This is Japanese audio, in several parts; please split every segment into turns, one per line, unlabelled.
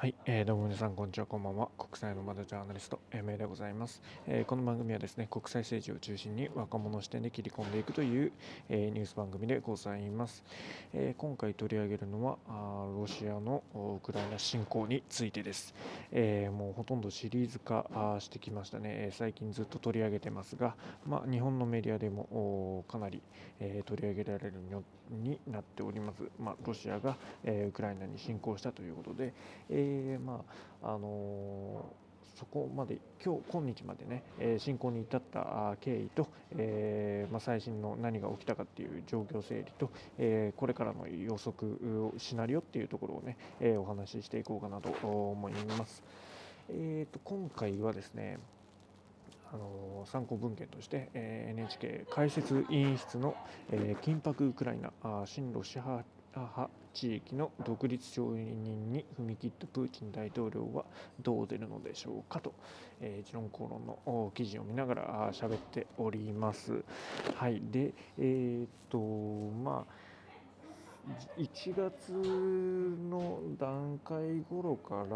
はい、えー、どうも皆さんこんにちはこんばんは。国際の窓ジャーナリスト MA でございます、えー、この番組はですね国際政治を中心に若者視点で切り込んでいくという、えー、ニュース番組でございます、えー、今回取り上げるのはあロシアのウクライナ侵攻についてです、えー、もうほとんどシリーズ化してきましたね。最近ずっと取り上げてますが、まあ、日本のメディアでもかなり、えー、取り上げられるようになっております、まあ、ロシアが、えー、ウクライナに侵攻したということで、えーえー、まああのそこまで今日今日までね、えー、進行に至った経緯と、えーまあ、最新の何が起きたかっていう状況整理と、えー、これからの予測シナリオっていうところをね、えー、お話ししていこうかなと思います。えーと、今回はですねあの参考文献として、えー、NHK 解説委員室の、えー、緊迫ウクライナ新ロシア派派地域の独立承認に踏み切ったプーチン大統領はどう出るのでしょうかと、えー、一論公論の記事を見ながら喋っております。はい、で、えー、っと、まあ1月の段階頃か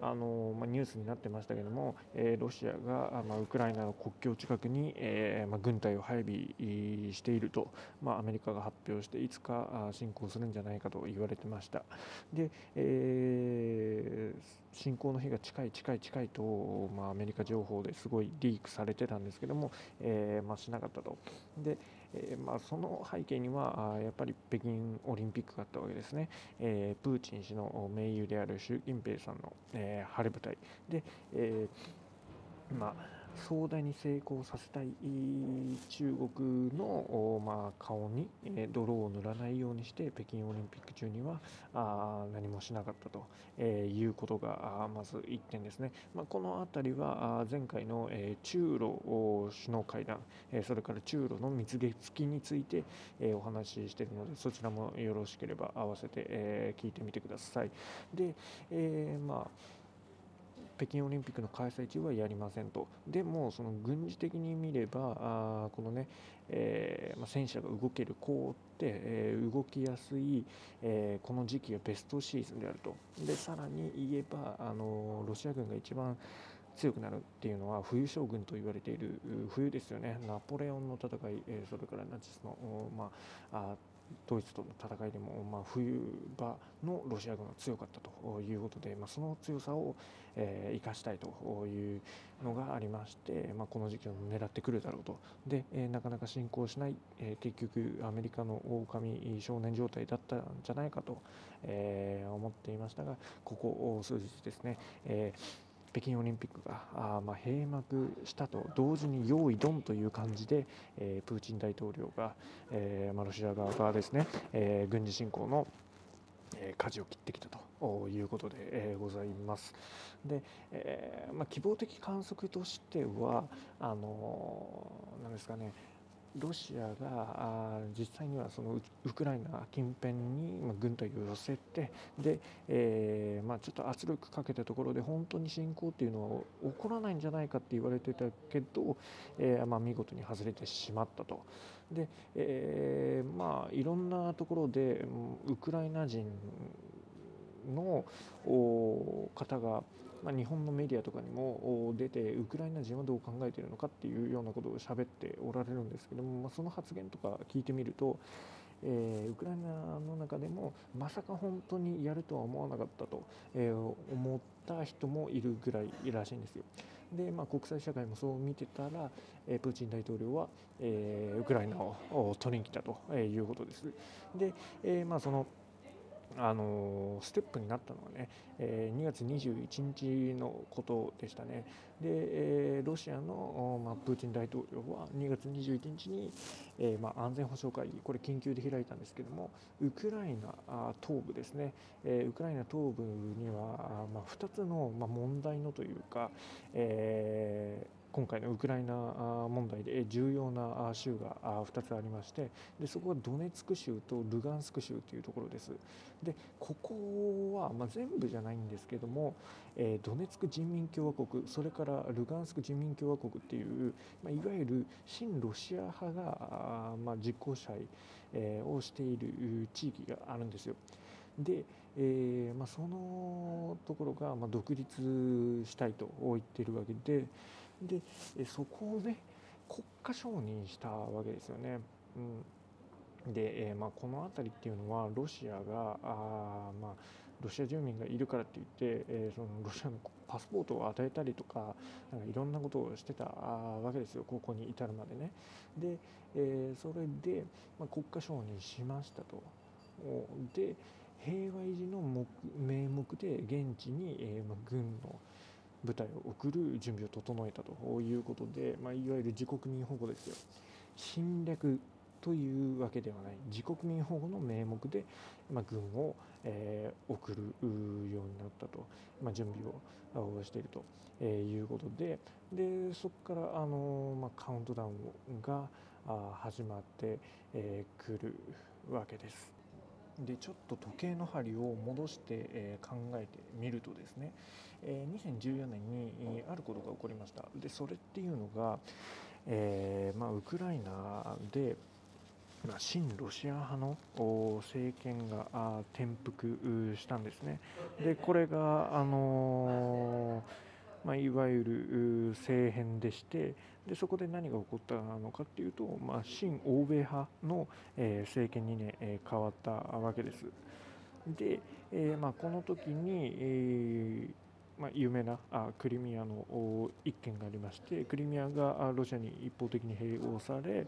らあの、まあ、ニュースになってましたけども、えー、ロシアが、まあ、ウクライナの国境近くに、えーまあ、軍隊を配備していると、まあ、アメリカが発表していつか侵攻するんじゃないかと言われてました。で、えー、侵攻の日が近い近い近いと、まあ、アメリカ情報ですごいリークされてたんですけども、えーまあ、しなかったと。で、えーまあ、その背景にはやっぱり北京オリンピックがあったわけですね、えー、プーチン氏の盟友である習近平さんの、えー、晴れ舞台。で、えーまあ壮大に成功させたい中国の、まあ、顔に泥を塗らないようにして北京オリンピック中にはあ何もしなかったと、えいうことがまず1点ですね、まあ、この辺りは前回の、え中ロ首脳会談、えそれから中ロの蜜月期について、えお話ししているのでそちらもよろしければ合わせて、え聞いてみてください。で、えー、まあ北京オリンピックの開催中はやりませんと、でも、その軍事的に見れば、あこのね、えーまあ、戦車が動けるこうって、えー、動きやすい、えー、この時期がベストシーズンであると、でさらに言えば、あのロシア軍が一番強くなるっていうのは冬将軍と言われている冬ですよね、ナポレオンの戦い、それからナチスの、まあ、あドイツとの戦いでも、まあ、冬場のロシア軍が強かったということで、まあ、その強さを、えー、生かしたいというのがありまして、まあ、この時期を狙ってくるだろうと。で、えー、なかなか進行しない、えー、結局アメリカの狼少年状態だったんじゃないかと、え、思っていましたがここ数日ですね、えー北京オリンピックがあま閉幕したと同時に用意ドンという感じで、え、プーチン大統領が、えま、ロシア側がですね、え、軍事侵攻のえ舵を切ってきたということで、えございます。で、え、ま、希望的観測としてはあのー、ですかねロシアが実際にはそのウクライナ近辺に軍隊を寄せてで、えー、まあ、ちょっと圧力かけたところで本当に侵攻っていうのは起こらないんじゃないかって言われてたけど、えー、まあ、見事に外れてしまったと。で、えー、まあ、いろんなところでウクライナ人の方がまあ、日本のメディアとかにも出てウクライナ人はどう考えているのかっていうようなことを喋っておられるんですけども、まあ、その発言とか聞いてみると、えー、ウクライナの中でもまさか本当にやるとは思わなかったと、えー、思った人もいるぐらいらしいんですよ。で、まあ、国際社会もそう見てたら、えー、プーチン大統領は、えー、ウクライナを取りに来たということです。で、えーまあ、そのあのステップになったのはね、えー、2月21日のことでしたね。で、え、ロシアの、ま、プーチン大統領は2月21日に、えまあ、安全保障会議、これ緊急で開いたんですけども、ウクライナ東部ですね、え、ウクライナ東部には、まあ、2つの、まあ、問題のというか、えー今回のウクライナ問題で重要な州が2つありましてでそこはドネツク州とルガンスク州というところです。でここは、まあ、全部じゃないんですけども、えー、ドネツク人民共和国それからルガンスク人民共和国っていう、まあ、いわゆる親ロシア派が、まあ、実効支配、え、をしている地域があるんですよ。で、えー、まあ、そのところが、ま独立したいと言ってるわけででそこをね国家承認したわけですよね。うん、で、えー、まあ、この辺りっていうのはロシアがあ、まあ、ロシア住民がいるからって言って、えー、そのロシアのパスポートを与えたりとかなんかいろんなことをしてたわけですよここに至るまでね。で、えー、それで、まあ、国家承認しましたと。で平和維持の名目で現地に、えーまあ、軍の部隊を送る準備を整えたということで、まあ、いわゆる自国民保護ですよ。侵略というわけではない。自国民保護の名目で、まあ、軍を、えー、送るようになったと、まあ、準備をしていると、えー、いうことで。でそこから、あのまあ、カウントダウンが始まってく、えー、るわけです。でちょっと時計の針を戻して、え考えてみるとですね、え2014年に、あることが起こりました。でそれっていうのが、えー、まあ、ウクライナで、まあ、親ロシア派の政権が転覆したんですね。でこれが、あのー、まあ、いわゆる政変でしてでそこで何が起こったのかっていうと、まあ、親欧米派の、えー、政権にね、え、変わったわけです。で、えーまあ、この時に、えーまあ、有名なあクリミアの一件がありましてクリミアがロシアに一方的に併合され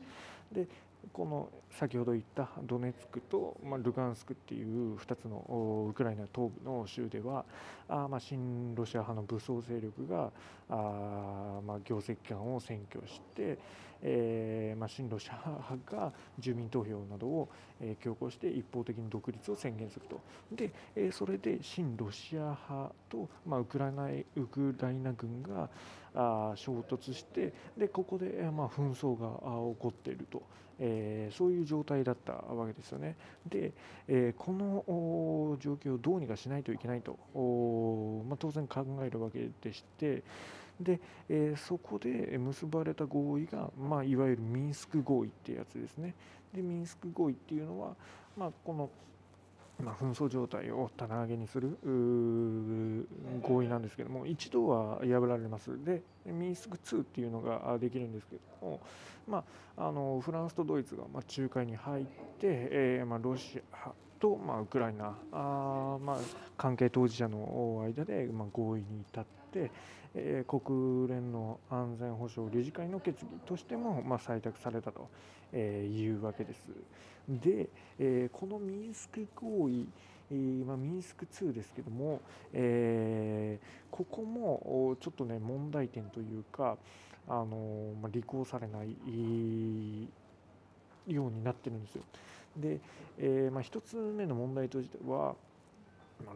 でこの先ほど言ったドネツクと、ルガンスクっていう2つのウクライナ東部の州ではあ、まあ、親ロシア派の武装勢力があ、ま、行政機関を占拠して、えーまあ、親ロシア派が住民投票などを、強行して一方的に独立を宣言すると。で、それで親ロシア派と、ウクライナ軍があ衝突してでここで、まあ、紛争が起こっていると。えー、そういう状態だったわけですよね。で、えー、この状況をどうにかしないといけないと、まあ、当然考えるわけでしてで、えー、そこで結ばれた合意が、まあ、いわゆるミンスク合意ってやつですね。でミンスク合意っていうのは、まあ、このまあ、紛争状態を棚上げにする合意なんですけども一度は破られます。でミンスク2っていうのができるんですけども、まあ、あのフランスとドイツがま仲介に入って、えー、ま、ロシアと、ま、ウクライナあ、ま、関係当事者の間で、ま合意に至って、え、国連の安全保障理事会の決議としても、ま採択されたと、えいうわけです。で、え、このミンスク合意、えー、まあ、ミンスク2ですけども、えー、ここもちょっとね問題点というか、あのまあ、履行されないようになってるんですよ。で、えーまあ、1つ目の問題としては、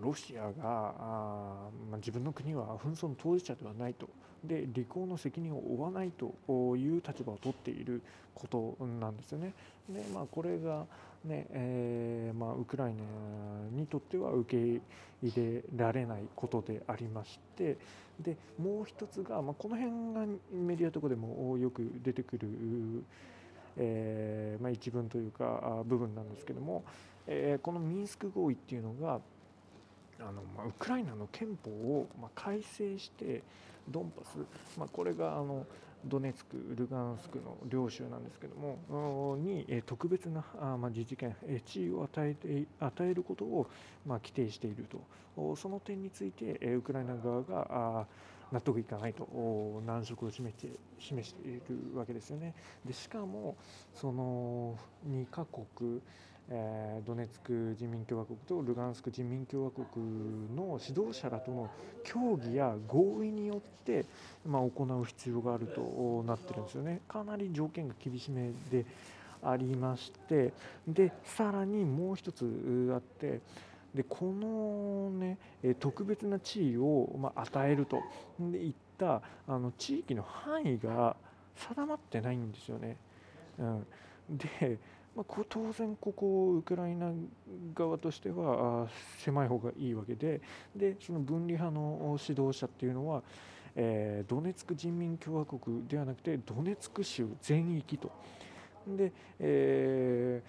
ロシアがあ、まあ、自分の国は紛争の当事者ではないとで履行の責任を負わないという立場を取っていることなんですよね。でまあ、これがね、えーまあ、ウクライナにとっては受け入れられないことでありましてでもう一つが、まあ、この辺がメディアとかでもよく出てくる、えーまあ、一文というか部分なんですけども、えー、このミンスク合意っていうのがあの、まあ、ウクライナの憲法を、まあ、改正してドンパス、まあ、これがあのドネツク、ルガンスクの両州なんですけどもに特別なあ、まあ、自治権地位を与えて与えることを、まあ、規定しているとその点についてウクライナ側が納得いかないと難色を示して示しているわけですよね。でしかもその2カ国えー、ドネツク人民共和国とルガンスク人民共和国の指導者らとの協議や合意によって、まあ、行う必要があるとなってるんですよね。かなり条件が厳しめでありましてでさらにもう一つあってでこの、ね、特別な地位を、ま、与えるといったあの地域の範囲が定まってないんですよね。うん、でまあ、当然ここウクライナ側としては狭い方がいいわけででその分離派の指導者っていうのは、えー、ドネツク人民共和国ではなくてドネツク州全域と。で、え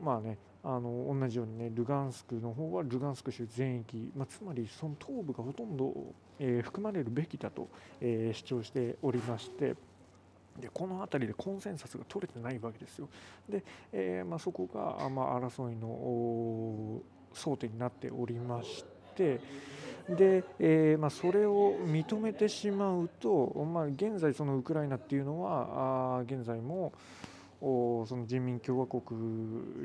ー、まあねあの同じようにねルガンスクの方はルガンスク州全域、まあ、つまりその東部がほとんど、えー、含まれるべきだと、えー、主張しておりましてでこの辺りでコンセンサスが取れてないわけですよ。で、えー、まあ、そこが、まあ、争いの争点になっておりましてで、えー、まあ、それを認めてしまうと、まあ、現在そのウクライナっていうのはあ現在もその人民共和国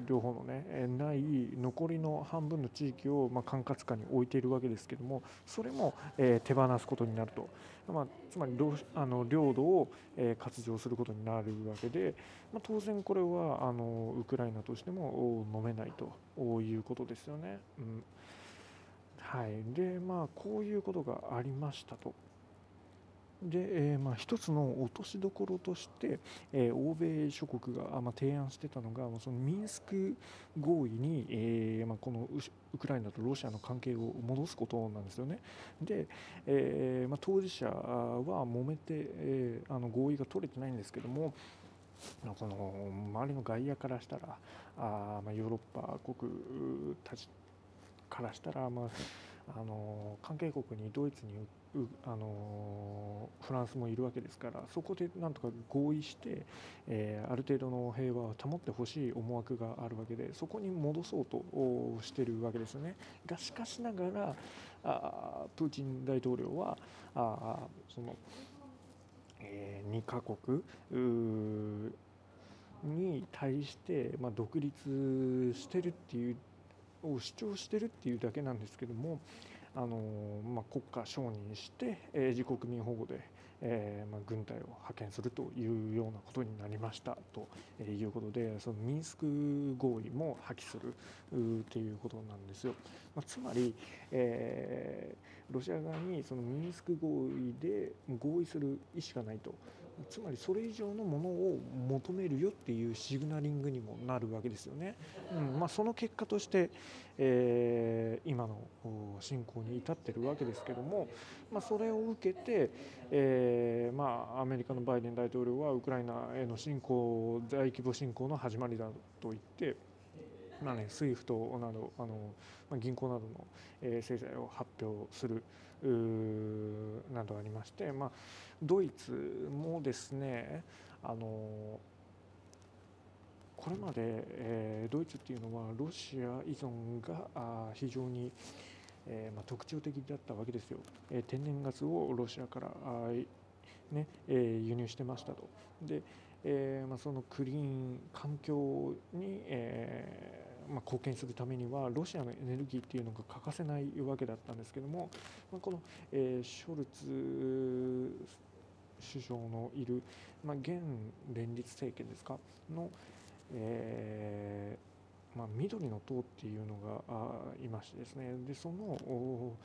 両方のねない残りの半分の地域をま管轄下に置いているわけですけどもそれもえ手放すことになると、まあ、つまりあの領土をえ割譲することになるわけで、まあ、当然これはあのウクライナとしても飲めないということですよね。うんはい、でまあこういうことがありましたと。で、えー、まあ、一つの落としどころとして、えー、欧米諸国が、まあ、提案してたのがそのミンスク合意に、えー、まあ、このウクライナとロシアの関係を戻すことなんですよね。で、えまあ当事者は揉めて、えあの合意が取れてないんですけどもその周りの外野からしたらあ、まあヨーロッパ国たちからしたら、まああの関係国にドイツにあのフランスもいるわけですからそこでなんとか合意して、えー、ある程度の平和を保ってほしい思惑があるわけでそこに戻そうとしているわけですよね。がしかしながらあプーチン大統領はあその、えー、2カ国に対して、まあ、独立してるっていうを主張してるっていうだけなんですけどもあの、まあ、国家承認して、えー、自国民保護で、えーまあ、軍隊を派遣するというようなことになりましたということでそのミンスク合意も破棄するっていうことなんですよ。まあ、つまり、えー、ロシア側にそのミンスク合意で合意する意思がないとつまりそれ以上のものを求めるよっていうシグナリングにもなるわけですよね。うんまあ、その結果として、えー、今の侵攻に至ってるわけですけども、まあ、それを受けて、えーまあ、アメリカのバイデン大統領はウクライナへの侵攻大規模侵攻の始まりだと言ってまあね、SWIFT などあの、まあ、銀行などの、えー、制裁を発表するなどありまして、まあ、ドイツもですねあのこれまで、えー、ドイツっていうのはロシア依存があ非常に、えーまあ、特徴的だったわけですよ、えー、天然ガスをロシアからあ、ねえー、輸入してましたと。で、えーまあ、そのクリーン環境に、えーま、貢献するためにはロシアのエネルギーっていうのが欠かせないわけだったんですけども、ま、この、え、ショルツ首相のいる、ま、現連立政権ですか？の、えーまあ、緑の党っていうのがいましてですね。でその、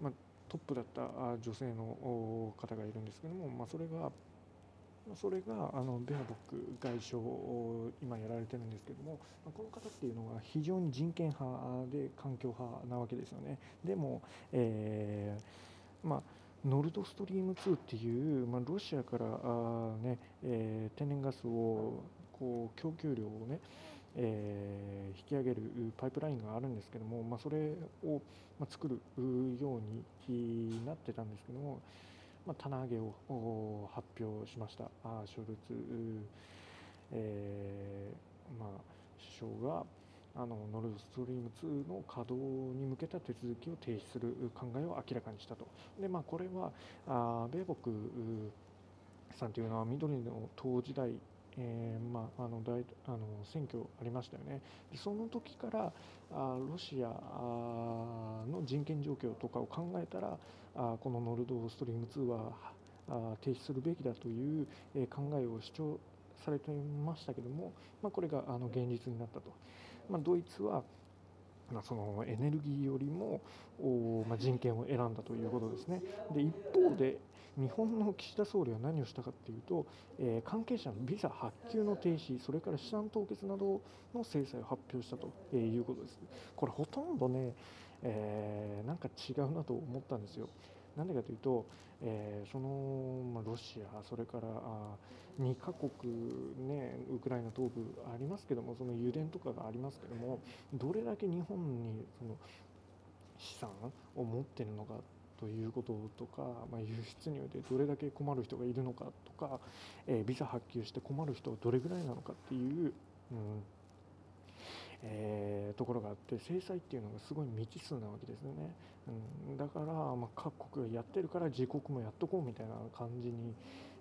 まあ、トップだった女性の方がいるんですけども、まあ、それがそれがあのベアボック外相を今やられてるんですけどもこの方っていうのは非常に人権派で環境派なわけですよね。でも、えー、まあノルドストリーム2っていう、まあ、ロシアからあ、ねえー、天然ガスをこう供給量をね、えー、引き上げるパイプラインがあるんですけども、まあ、それを、まあ、作るようになってたんですけども、まあ、棚上げを発表しました。あショルツ、えーまあ、首相があのノルドストリーム2の稼働に向けた手続きを停止する考えを明らかにしたと。でまあ、これはあ米国さんというのは緑の党時代えーまあ、あの大あの選挙ありましたよね、でその時からあロシアの人権状況とかを考えたらあこのノルドストリーム2はあ停止するべきだという、え、考えを主張されていましたけども、まあ、これがあの現実になったと。まあ、ドイツはま、そのエネルギーよりも、ま、人権を選んだということですね。で一方で日本の岸田総理は何をしたかというと、え、関係者のビザ発給の停止、それから資産凍結などの制裁を発表したということです。これほとんどね、えー、なんか違うなと思ったんですよ。なんでかというと、えー、その、ま、ロシア、それからあ2カ国、ね、ウクライナ東部ありますけども、その油田とかがありますけども、どれだけ日本にその資産を持ってるのかということとか、まあ、輸出入でどれだけ困る人がいるのかとか、えー、ビザ発給して困る人はどれぐらいなのかっていう、うんえー、ところがあって制裁っていうのがすごい未知数なわけですよね、うん、だから、まあ、各国がやってるから自国もやっとこうみたいな感じに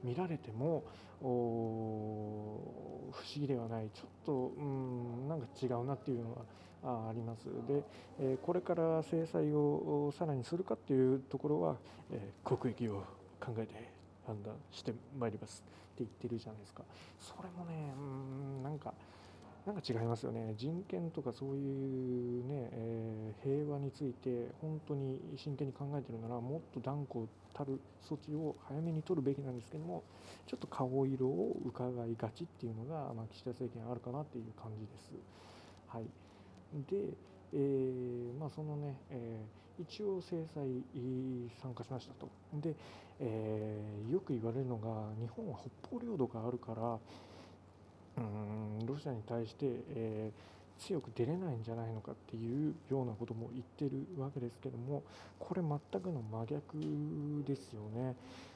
見られても不思議ではないちょっと、うん、なんか違うなっていうのはああります。で、えこれから制裁をさらにするかっていうところは、え国益を考えて判断してまいりますって言ってるじゃないですか。それもね、うん、なんか。なんか違いますよね人権とかそういうね、えー、平和について本当に真剣に考えてるならもっと断固たる措置を早めに取るべきなんですけどもちょっと顔色を伺いがちっていうのが、まあ、岸田政権あるかなっていう感じです。はいで、えー、まあ、そのね、えー、一応制裁参加しましたと。で、えー、よく言われるのが日本は北方領土があるからうんロシアに対して、えー、強く出れないんじゃないのかっていうようなことも言ってるわけですけどもこれ全くの真逆ですよね。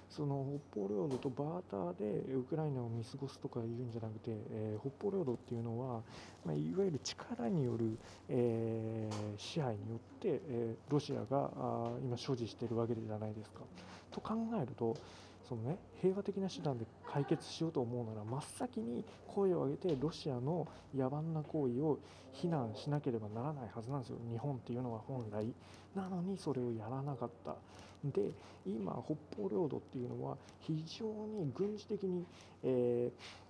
その北方領土とバーターでウクライナを見過ごすとかいうんじゃなくて、えー、北方領土っていうのは、まあ、いわゆる力による、えー、支配によって、え、ロシアがあ今所持してるわけじゃないですか。と考えるとそのね平和的な手段で解決しようと思うなら真っ先に声を上げてロシアの野蛮な行為を非難しなければならないはずなんですよ。日本っていうのは本来なのにそれをやらなかった。で今北方領土っていうのは非常に軍事的に、えー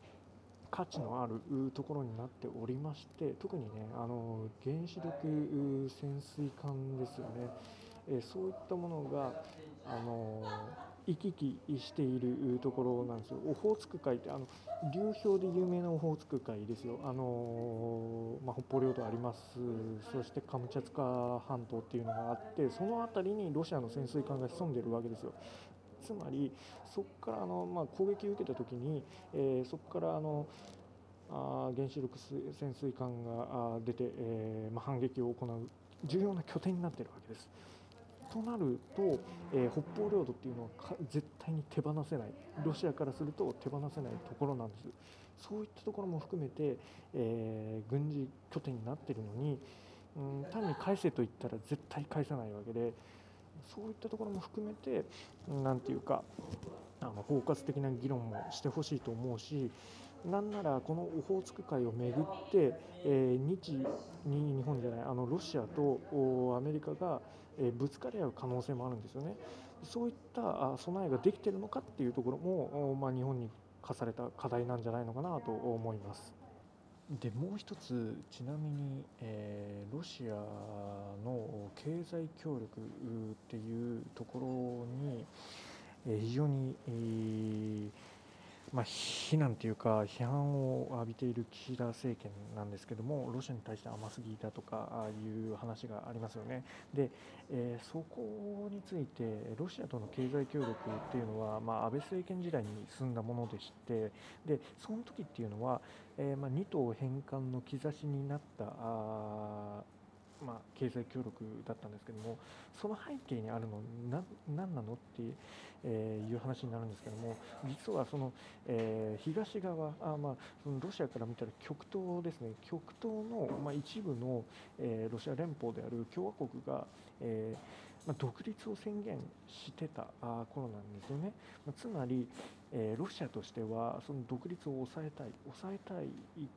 価値のあるところになっておりまして特にねあの原子力潜水艦ですよね、えそういったものがあの行き来しているところなんですよ。オホーツク海ってあの流氷で有名なオホーツク海ですよ。あのまあ、北方領土あります。そしてカムチャツカ半島っていうのがあって、その辺りにロシアの潜水艦が潜んでいるわけですよ。つまりそこからあの、まあ、攻撃を受けた時に、えー、そこからあのあ原子力潜水艦が出て、えーまあ、反撃を行う重要な拠点になっているわけです。となると、えー、北方領土っていうのは絶対に手放せない。ロシアからすると手放せないところなんです。そういったところも含めて、えー、軍事拠点になっているのに、うん、単に返せと言ったら絶対返さないわけでそういったところも含めて何て言うかあの包括的な議論もしてほしいと思うしなんならこのオホーツク海をめぐって、えー、日に日本じゃないあのロシアとアメリカが、え、ぶつかり合う可能性もあるんですよね。そういった備えができてるのかっていうところも、まあ、日本に課された課題なんじゃないのかなと思います。でもう一つちなみに、えー、ロシアの経済協力っていうところに、えー、非常に、えーまあ、非難というか批判を浴びている岸田政権なんですけどもロシアに対して甘すぎだとかああいう話がありますよね。で、えー、そこについてロシアとの経済協力っていうのは、まあ、安倍政権時代に進んだものでしてでその時っていうのは、えー、まあ、2島返還の兆しになったまあ、経済協力だったんですけどもその背景にあるのは何なのっていう話になるんですけども実はその、えー、東側あ、まあ、そのロシアから見たら極東ですね。極東の、まあ、一部の、えー、ロシア連邦である共和国が、えーまあ、独立を宣言してた頃なんですよね、まあ、つまり、え、ロシアとしてはその独立を抑えたい抑えたい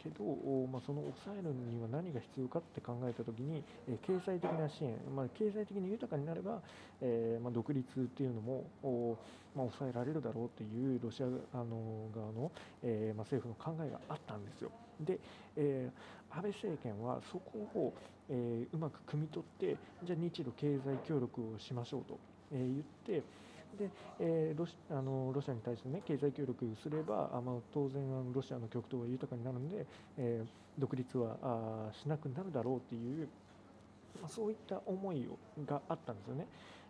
けど、まあ、その抑えるには何が必要かって考えた時に、え、経済的な支援、まあ、経済的に豊かになれば、えまあ、独立っていうのも、ま、抑えられるだろうっていうロシアあの側の、えま、政府の考えがあったんですよ。で、え、安倍政権はそこを、えー、うまく汲み取ってじゃあ日露経済協力をしましょうと、え、言ってで、えー、ロシあのロシアに対して、ね、経済協力すればあ、まあ、当然あのロシアの極東は豊かになるので、えー、独立はあしなくなるだろうっていう、まあ、そういった思いをがあったんですよね。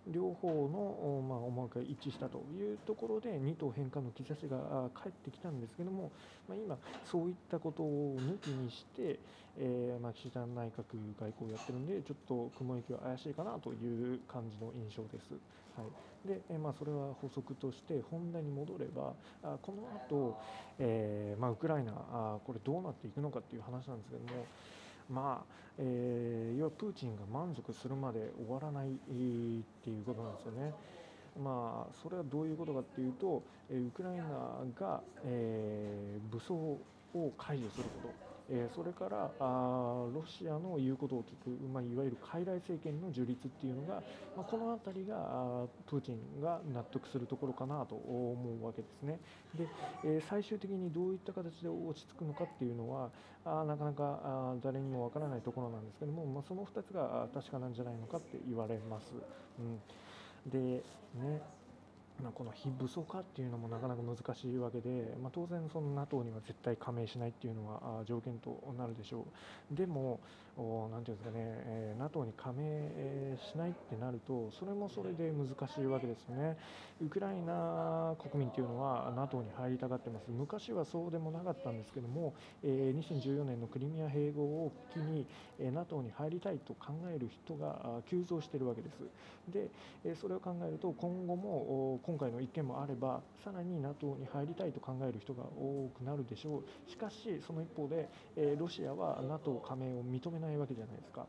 両方の、まあ、思惑が一致したというところで2党返還の兆しが返ってきたんですけども、まあ、今、そういったことを抜きにして、えー、まあ、岸田内閣外交をやってるんでちょっと雲行きは怪しいかなという感じの印象です。はい、で、えまあ、それは補足として本題に戻ればあこの後、えー、まあ、ウクライナあこれどうなっていくのかっていう話なんですけどもまあえー、要はプーチンが満足するまで終わらない、っていうことなんですよね。まあ、それはどういうことかっていうと、ウクライナが、えー、武装を解除すること、えそれからあロシアの言うことを聞く、まあ、いわゆる傀儡政権の樹立っていうのが、まあ、この辺りがプーチンが納得するところかなと思うわけですね。で、え最終的にどういった形で落ち着くのかっていうのはあなかなかあ誰にもわからないところなんですけども、まあ、その2つが確かなんじゃないのかって言われます。うん、でねまあ、この非武装化っていうのもなかなか難しいわけで、まあ、当然、その NATO には絶対加盟しないっていうのは条件となるでしょう。でも、なんていうんですかね、えー、NATO に加盟しないってなると、それもそれで難しいわけですよね。ウクライナ国民っていうのは NATO に入りたがってます。昔はそうでもなかったんですけども、えー、2014年のクリミア併合を機に、えー、NATO に入りたいと考える人が急増しているわけです。で、えそれを考えると、今後も今回の一件もあれば、さらに NATO に入りたいと考える人が多くなるでしょう。しかし、その一方で、えロシアは NATO 加盟を認めないないわけじゃないですか。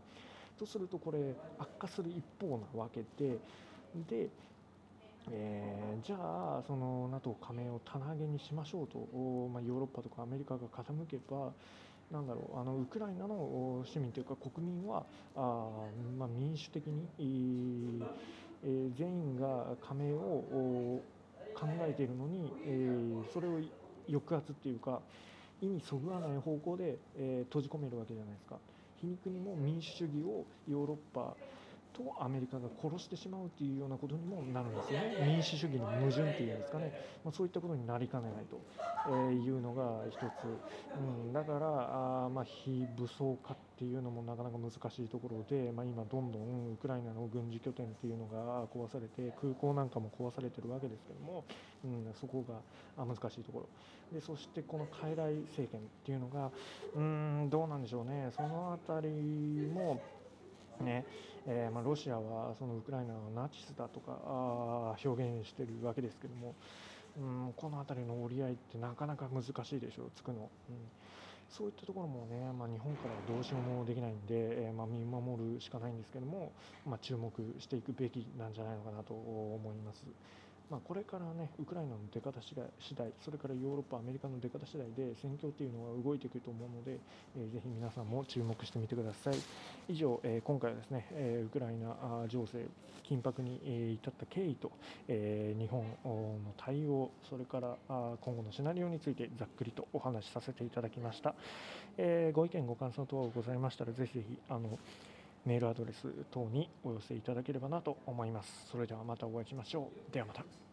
とするとこれ悪化する一方なわけでで、えー、じゃあその NATO 加盟を棚上げにしましょうと、まあ、ヨーロッパとかアメリカが傾けばなんだろうあのウクライナの市民というか国民はあ、まあ、民主的に、えー、全員が加盟を考えているのに、えー、それを抑圧っていうか意にそぐわない方向で、えー、閉じ込めるわけじゃないですか。皮肉にも民主主義をヨーロッパとアメリカが殺してしまうというようなことにもなるんですよね。民主主義の矛盾っていうんですかね、まあ、そういったことになりかねないと、いうのが一つ、うん、だからあ、まあ、非武装化っていうのもなかなか難しいところで、まあ、今どんどんウクライナの軍事拠点っていうのが壊されて空港なんかも壊されてるわけですけども、うん、そこが難しいところ。でそしてこの傀儡政権っていうのがうんどうなんでしょうね。その辺りもねえー、まあ、ロシアはそのウクライナのナチスだとか表現してるわけですけども、うん、この辺りの折り合いってなかなか難しいでしょう、つくの。うんそういったところもね、まあ、日本からはどうしようもできないんで、えー、まあ、見守るしかないんですけども、ま、注目していくべきなんじゃないのかなと思います。まあ、これからね、ウクライナの出方次第次第、それからヨーロッパ、アメリカの出方次第で戦況っていうのは動いていくと思うので、えー、ぜひ皆さんも注目してみてください。以上、えー、今回はですね、えー、ウクライナ情勢、緊迫に、えー、至った経緯と、えー、日本の対応、それから今後のシナリオについてざっくりとお話しさせていただきました。えー、ご意見、ご感想等ございましたら、ぜひぜひ、あの、メールアドレス等にお寄せいただければなと思います。それではまたお会いしましょう。ではまた。